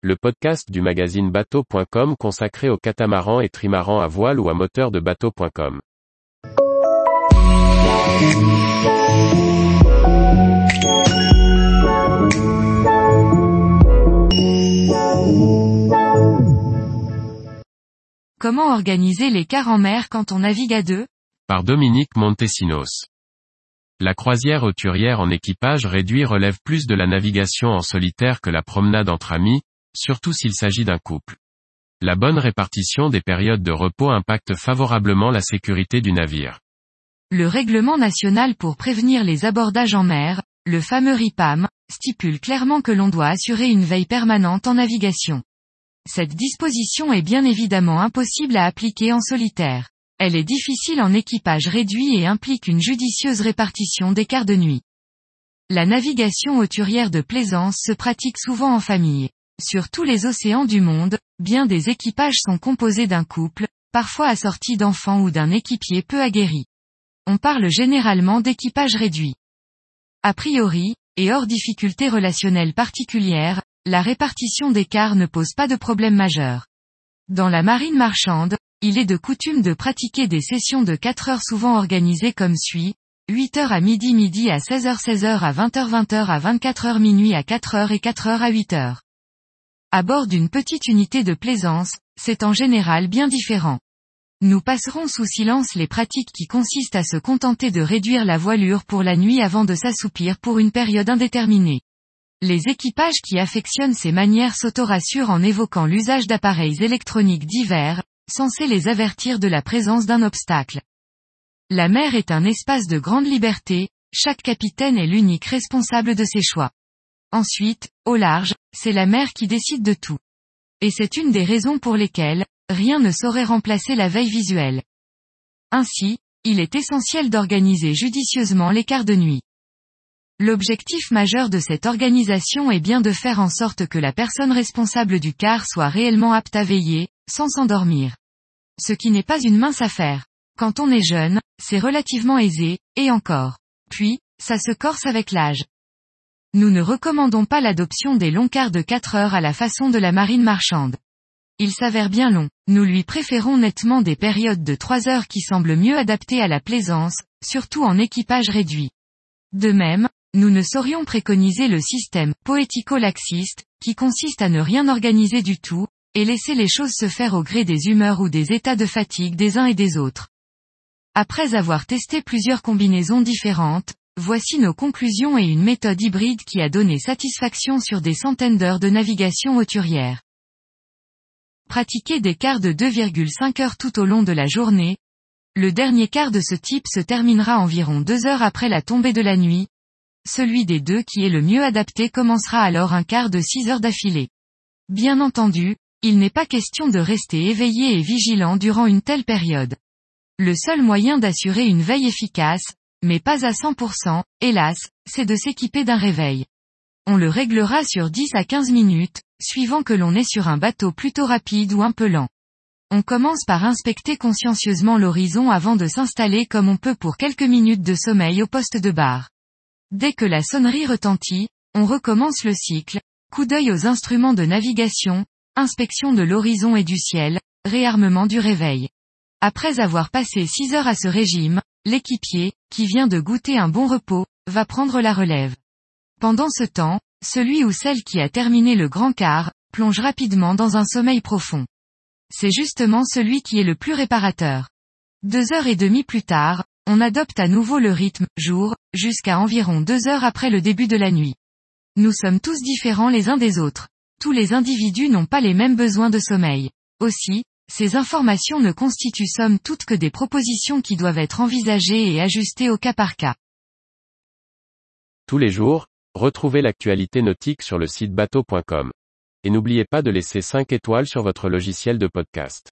le podcast du magazine bateau.com consacré aux catamarans et trimarans à voile ou à moteur de bateau.com. Comment organiser les quarts en mer quand on navigue à deux? Par Dominique Montesinos. La croisière hauturière en équipage réduit relève plus de la navigation en solitaire que la promenade entre amis, surtout s'il s'agit d'un couple. La bonne répartition des périodes de repos impacte favorablement la sécurité du navire. Le règlement national pour prévenir les abordages en mer, le fameux RIPAM, stipule clairement que l'on doit assurer une veille permanente en navigation. Cette disposition est bien évidemment impossible à appliquer en solitaire. Elle est difficile en équipage réduit et implique une judicieuse répartition des quarts de nuit. La navigation hauturière de plaisance se pratique souvent en famille. Sur tous les océans du monde, bien des équipages sont composés d'un couple, parfois assortis d'enfants ou d'un équipier peu aguerri. On parle généralement d'équipage réduit. A priori, et hors difficultés relationnelles particulières, la répartition des quarts ne pose pas de problème majeur. Dans la marine marchande, il est de coutume de pratiquer des sessions de 4 heures souvent organisées comme suit, 8 heures à midi midi à 16h 16h à 20h 20h à 24h minuit à 4h et 4h à 8h. À bord d'une petite unité de plaisance, c'est en général bien différent. Nous passerons sous silence les pratiques qui consistent à se contenter de réduire la voilure pour la nuit avant de s'assoupir pour une période indéterminée. Les équipages qui affectionnent ces manières s'auto-rassurent en évoquant l'usage d'appareils électroniques divers, censé les avertir de la présence d'un obstacle. La mer est un espace de grande liberté, chaque capitaine est l'unique responsable de ses choix. Ensuite, au large, c'est la mer qui décide de tout. Et c'est une des raisons pour lesquelles, rien ne saurait remplacer la veille visuelle. Ainsi, il est essentiel d'organiser judicieusement quarts de nuit. L'objectif majeur de cette organisation est bien de faire en sorte que la personne responsable du quart soit réellement apte à veiller, sans s'endormir. Ce qui n'est pas une mince affaire. Quand on est jeune, c'est relativement aisé, et encore. Puis, ça se corse avec l'âge. Nous ne recommandons pas l'adoption des longs quarts de 4 heures à la façon de la marine marchande. Il s'avère bien long, nous lui préférons nettement des périodes de 3 heures qui semblent mieux adaptées à la plaisance, surtout en équipage réduit. De même, nous ne saurions préconiser le système poético-laxiste, qui consiste à ne rien organiser du tout, et laisser les choses se faire au gré des humeurs ou des états de fatigue des uns et des autres. Après avoir testé plusieurs combinaisons différentes, voici nos conclusions et une méthode hybride qui a donné satisfaction sur des centaines d'heures de navigation hauturière. Pratiquer des quarts de 2,5 heures tout au long de la journée. Le dernier quart de ce type se terminera environ deux heures après la tombée de la nuit. Celui des deux qui est le mieux adapté commencera alors un quart de 6 heures d'affilée. Bien entendu, il n'est pas question de rester éveillé et vigilant durant une telle période. Le seul moyen d'assurer une veille efficace, mais pas à 100%, hélas, c'est de s'équiper d'un réveil. On le réglera sur 10 à 15 minutes, suivant que l'on est sur un bateau plutôt rapide ou un peu lent. On commence par inspecter consciencieusement l'horizon avant de s'installer comme on peut pour quelques minutes de sommeil au poste de bar. Dès que la sonnerie retentit, on recommence le cycle, coup d'œil aux instruments de navigation, inspection de l'horizon et du ciel, réarmement du réveil. Après avoir passé 6 heures à ce régime, l'équipier, qui vient de goûter un bon repos, va prendre la relève. Pendant ce temps, celui ou celle qui a terminé le grand quart, plonge rapidement dans un sommeil profond. C'est justement celui qui est le plus réparateur. Deux heures et demie plus tard, on adopte à nouveau le rythme, jour, jusqu'à environ deux heures après le début de la nuit. Nous sommes tous différents les uns des autres tous les individus n'ont pas les mêmes besoins de sommeil. Aussi, ces informations ne constituent somme toute que des propositions qui doivent être envisagées et ajustées au cas par cas. Tous les jours, retrouvez l'actualité nautique sur le site bateau.com. Et n'oubliez pas de laisser 5 étoiles sur votre logiciel de podcast.